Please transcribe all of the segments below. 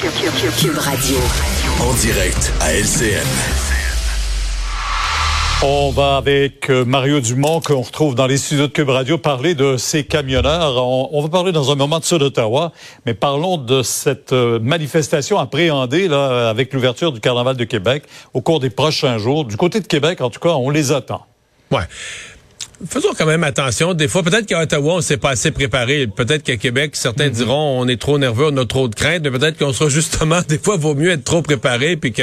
Cube Radio. En direct à LCN. On va avec euh, Mario Dumont qu'on retrouve dans les studios de Cube Radio parler de ces camionneurs. On, on va parler dans un moment de ça d'Ottawa, mais parlons de cette euh, manifestation appréhendée là, avec l'ouverture du Carnaval de Québec au cours des prochains jours. Du côté de Québec, en tout cas, on les attend. Ouais. Faisons quand même attention. Des fois, peut-être qu'à Ottawa, on s'est pas assez préparé. Peut-être qu'à Québec, certains diront on est trop nerveux, on a trop de crainte. Mais peut-être qu'on sera justement, des fois, vaut mieux être trop préparé, puis que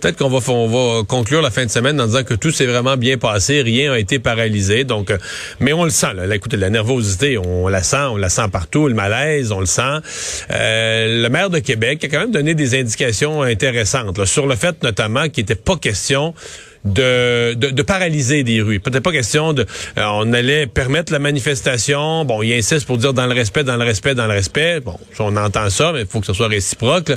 peut-être qu'on va, on va conclure la fin de semaine en disant que tout s'est vraiment bien passé, rien n'a été paralysé. Donc, euh, mais on le sent. Là. Là, écoutez, la nervosité, on la sent, on la sent partout. Le malaise, on le sent. Euh, le maire de Québec a quand même donné des indications intéressantes là, sur le fait, notamment, qu'il n'était pas question de, de, de paralyser des rues. Peut-être pas question de... euh, on allait permettre la manifestation. Bon, il insiste pour dire dans le respect, dans le respect, dans le respect. Bon, on entend ça, mais il faut que ce soit réciproque.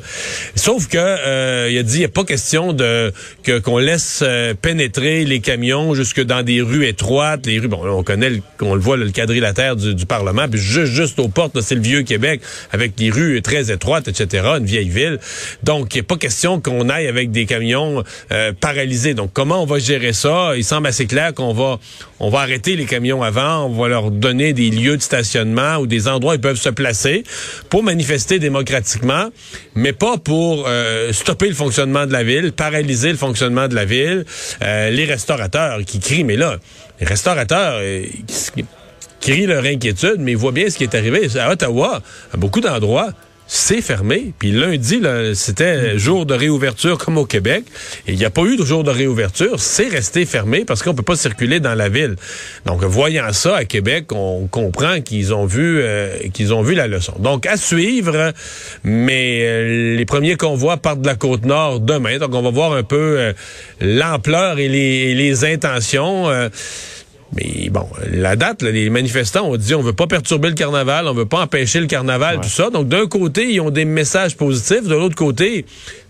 Sauf que euh, il a dit, il n'y a pas question de que qu'on laisse euh, pénétrer les camions jusque dans des rues étroites. Les rues, bon, on connaît, le- on le voit, le quadrilatère du, du Parlement. Puis juste, juste aux portes, c'est le vieux Québec, avec des rues très étroites, etc., une vieille ville. Donc, il n'y a pas question qu'on aille avec des camions euh, paralysés. Donc, comment on va gérer ça? Il semble assez clair qu'on va, arrêter les camions avant, on va leur donner des lieux de stationnement ou des endroits où ils peuvent se placer pour manifester démocratiquement, mais pas pour euh, stopper le fonctionnement de la ville, paralyser le fonctionnement de la ville. Euh, les restaurateurs qui crient, mais là, les restaurateurs... euh, qui crient leur inquiétude, mais ils voient bien ce qui est arrivé. À Ottawa, à beaucoup d'endroits, c'est fermé. Puis lundi, c'était jour de réouverture comme au Québec. Il n'y a pas eu de jour de réouverture. C'est resté fermé parce qu'on peut pas circuler dans la ville. Donc, voyant ça à Québec, on comprend qu'ils ont vu euh, qu'ils ont vu la leçon. Donc, à suivre, mais euh, les premiers convois partent de la côte nord demain. Donc, on va voir un peu euh, l'ampleur et les intentions. Mais bon, la date, là, les manifestants ont dit on veut pas perturber le carnaval, on veut pas empêcher le carnaval, tout ça. Donc d'un côté, ils ont des messages positifs, de l'autre côté,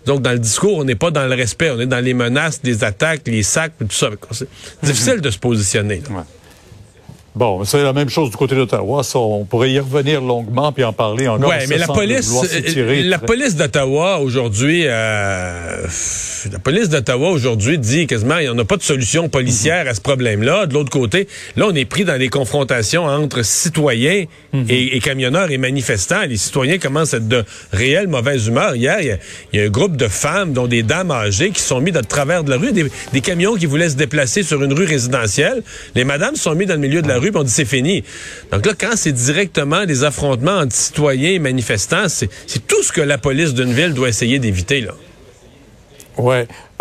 donc dans le discours, on n'est pas dans le respect, on est dans les menaces, les attaques, les sacs, tout ça. C'est difficile de se positionner. là. Bon, c'est la même chose du côté d'Ottawa. On pourrait y revenir longuement puis en parler encore. Ouais, mais la police, vouloir s'étirer la très- police d'Ottawa aujourd'hui, euh, la police d'Ottawa aujourd'hui dit quasiment il n'y en a pas de solution policière à ce problème-là. De l'autre côté, là on est pris dans des confrontations entre citoyens et, et camionneurs et manifestants. Les citoyens commencent à être de réelle mauvaise humeur. Hier, il y a- il y, a un groupe de femmes, dont des dames âgées, qui sont mis de travers de la rue, des, des camions qui voulaient se déplacer sur une rue résidentielle. Les madames sont mis dans le milieu de la rue, on dit c'est fini. Donc là, quand c'est directement des affrontements entre citoyens et manifestants, c'est tout ce que la police d'une ville doit essayer d'éviter. là.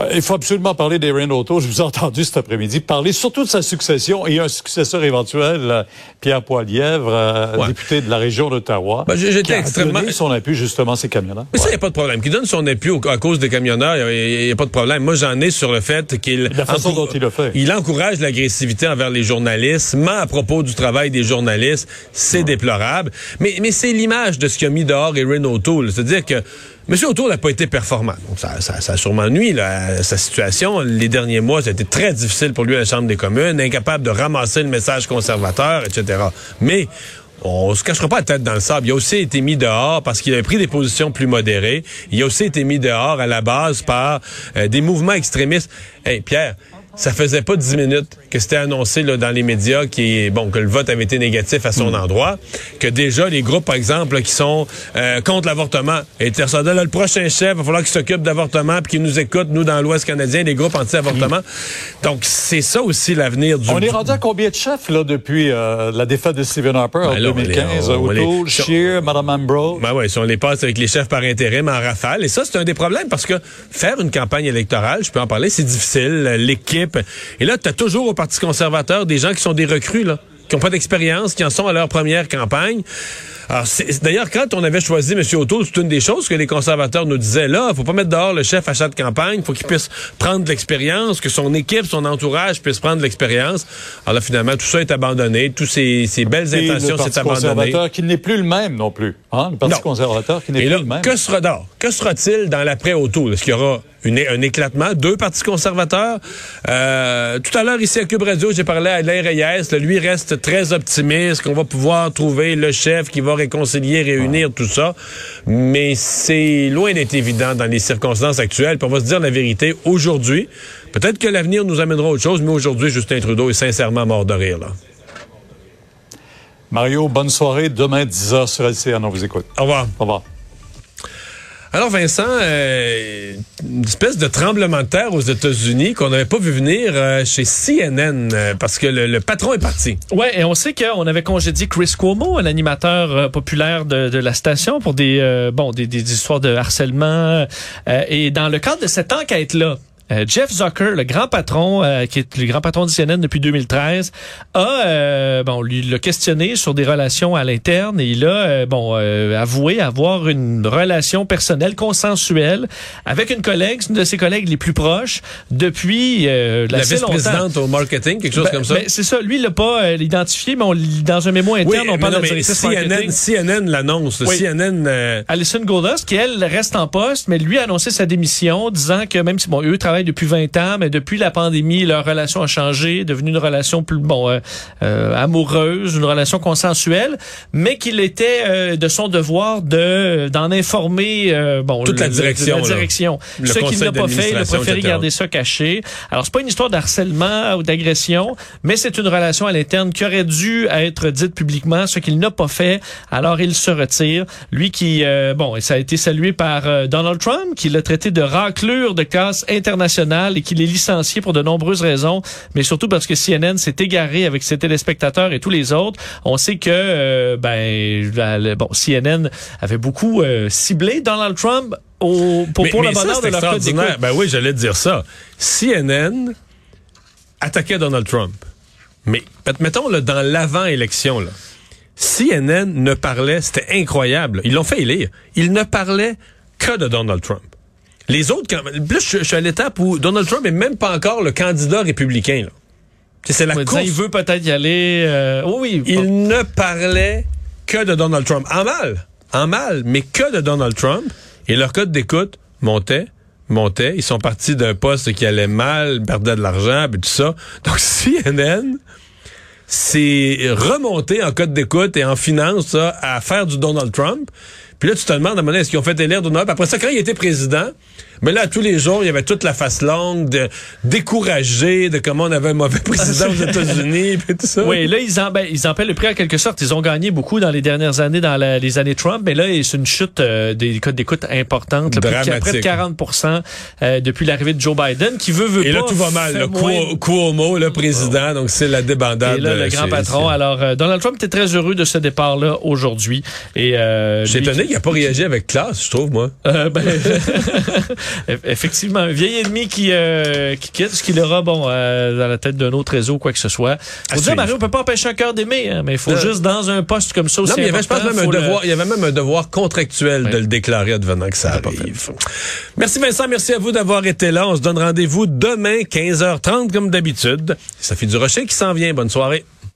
Euh, Il faut absolument parler d'Erin Auto. Je vous ai entendu cet après-midi parler surtout de sa succession et un successeur éventuel, euh, Pierre Poilièvre, euh, Ouais. député de la région d'Ottawa. Ben, j'étais qui extrêmement- donné son appui justement ces camionneurs. Mais ça, il n'y a pas de problème. Qu'il donne son appui au- à cause des camionneurs, il n'y a, pas de problème. Moi, j'en ai sur le fait qu'il... La façon dont il le fait. Il encourage l'agressivité envers les journalistes, ment à propos du travail des journalistes. C'est déplorable. Mais, mais c'est l'image de ce qu'a mis dehors Erin O'Toole. C'est-à-dire que M. O'Toole n'a pas été performant. Donc, ça, ça, ça a sûrement nuit là, à sa situation. Les derniers mois, ça a été très difficile pour lui à la Chambre des communes, incapable de ramasser le message conservateur, etc. Mais on se cachera pas la tête dans le sable. Il a aussi été mis dehors parce qu'il avait pris des positions plus modérées. Il a aussi été mis dehors à la base par euh, des mouvements extrémistes. Hey, Pierre, ça faisait pas dix minutes que c'était annoncé là, dans les médias qui bon que le vote avait été négatif à son endroit, que déjà les groupes par exemple là, qui sont euh, contre l'avortement étaient là, le prochain chef, il va falloir qu'il s'occupe d'avortement puis qu'il nous écoute nous dans l'Ouest canadien, les groupes anti-avortement. Donc c'est ça aussi l'avenir du On est rendu à combien de chefs là depuis euh, la défaite de Stephen Harper en Ben là, on les- 2015 on les- O'Toole, Scheer, Madame Ambrose? Ben ouais, si on les passe avec les chefs par intérim en rafale. Et ça, c'est un des problèmes parce que faire une campagne électorale, je peux en parler, c'est difficile. L'équipe. Et là, tu as toujours au Parti conservateur des gens qui sont des recrues, là, qui n'ont pas d'expérience, qui en sont à leur première campagne. Alors, c'est- d'ailleurs, quand on avait choisi M. O'Toole, c'est une des choses que les conservateurs nous disaient. Là, faut pas mettre dehors le chef à chaque campagne. faut qu'il puisse prendre de l'expérience, que son équipe, son entourage puisse prendre de l'expérience. Alors là, finalement, tout ça est abandonné. Tous ces, ces belles Et intentions, le Parti c'est abandonné. conservateur qui n'est plus le même non plus. Hein? Le Parti Non. conservateur qui n'est plus là, le même. que sera d'or? Que sera-t-il dans l'après-auto? Est-ce qu'il y aura une- un éclatement? Deux partis conservateurs? Euh, tout à l'heure, ici à Cube Radio, j'ai parlé à Alain Reyes. Là, lui reste très optimiste qu'on va pouvoir trouver le chef qui va réconcilier, réunir tout ça. Mais c'est loin d'être évident dans les circonstances actuelles. Puis on va se dire la vérité aujourd'hui. Peut-être que l'avenir nous amènera autre chose, mais aujourd'hui, Justin Trudeau est sincèrement mort de rire. Là. Mario, bonne soirée. Demain, 10h sur LCN. On vous écoute. Au revoir. Au revoir. Alors Vincent, euh, une espèce de tremblement de terre aux États-Unis qu'on n'avait pas vu venir euh, chez CNN euh, parce que le, patron est parti. Ouais, et on sait qu'on avait congédié Chris Cuomo, un animateur euh, populaire de, la station, pour des bon des, histoires de harcèlement. Et dans le cadre de cette enquête-là. Euh, Jeff Zucker, le grand patron, euh, qui est le grand patron de CNN depuis 2013, a euh, bon lui l'a questionné sur des relations à l'interne et il a euh, bon euh, avoué avoir une relation personnelle consensuelle avec une collègue, une de ses collègues les plus proches depuis euh, La vice-présidente au marketing, quelque chose Ben, comme ça? ben, c'est ça. Lui, il l'a pas identifié, mais on, dans un mémo interne, oui, on parle non, de CNN. CNN l'annonce. Oui. CNN, euh, Alison Goldust, qui elle reste en poste, mais lui a annoncé sa démission, disant que même si bon, eux travaillent depuis 20 ans, mais depuis la pandémie, leur relation a changé, devenue une relation plus bon euh, euh, amoureuse, une relation consensuelle, mais qu'il était euh, de son devoir de d'en informer euh, bon Toute le- la direction, la direction. Le Ce qu'il n'a pas fait, il a préféré etc. garder ça caché. Alors c'est pas une histoire d'harcèlement ou d'agression, mais c'est une relation à l'interne qui aurait dû être dite publiquement, ce qu'il n'a pas fait. Alors il se retire. Lui qui, euh, bon, et ça a été salué par euh, Donald Trump, qui l'a traité de raclure de casse internationale et qu'il est licencié pour de nombreuses raisons, mais surtout parce que CNN s'est égaré avec ses téléspectateurs et tous les autres. On sait que, euh, ben, la- le- bon, CNN avait beaucoup euh, ciblé Donald Trump au, pour, mais, pour mais le bonheur de leur code extraordinaire. d'écoute. Ben oui, j'allais te dire ça. CNN attaquait Donald Trump. Mais met- mettons là, dans l'avant-élection, là, CNN ne parlait, c'était incroyable. Ils l'ont fait élire. Ils ne parlaient que de Donald Trump. Les autres, quand, plus je, je suis à l'étape où Donald Trump est même pas encore le candidat républicain. là. C'est la course. il veut peut-être y aller. euh, oui, oui. Il ne parlait que de Donald Trump. En mal. En mal, mais que de Donald Trump. Et leur code d'écoute montait, montait. Ils sont partis d'un poste qui allait mal, perdaient de l'argent, puis tout ça. Donc CNN, c'est remonté en code d'écoute et en finance ça, à faire du Donald Trump. Puis là, tu te demandes à donné, est-ce qu'ils ont fait élire Donald Trump? Après ça, quand il était président, mais là, tous les jours, il y avait toute la face longue de décourager de comment on avait un mauvais président aux États-Unis, puis tout ça. Oui, là, ils en, ben, ils en paient le prix en quelque sorte. Ils ont gagné beaucoup dans les dernières années, dans la- les années Trump, mais là, c'est une chute euh, des codes d'écoute importante. là, Dramatique. près de 40% euh, depuis l'arrivée de Joe Biden, qui veut, veut Et là, pas tout va mal. Là. moins- Cuomo, le président, donc c'est la débandade. Et là, le grand patron. Alors, euh, Donald Trump était très heureux de ce départ-là aujourd'hui. Et euh, lui étonné qu'il n'a pas réagi avec classe, je trouve, moi. Euh, ben, effectivement, un vieil ennemi qui, euh, qui quitte, ce qu'il aura, bon, euh, dans la tête d'un autre réseau, quoi que ce soit. Faut dire, suivre. Mario, on peut pas empêcher un cœur d'aimer, hein, mais il faut juste, dans un poste comme ça aussi Non, mais il y avait, je pense, important, même un le- devoir, il y avait même un devoir contractuel Ouais. de le déclarer advenant que ça Ah, pas arrive. Merci Vincent, merci à vous d'avoir été là. On se donne rendez-vous demain, 15h30, comme d'habitude. Ça fait du rocher qui s'en vient. Bonne soirée.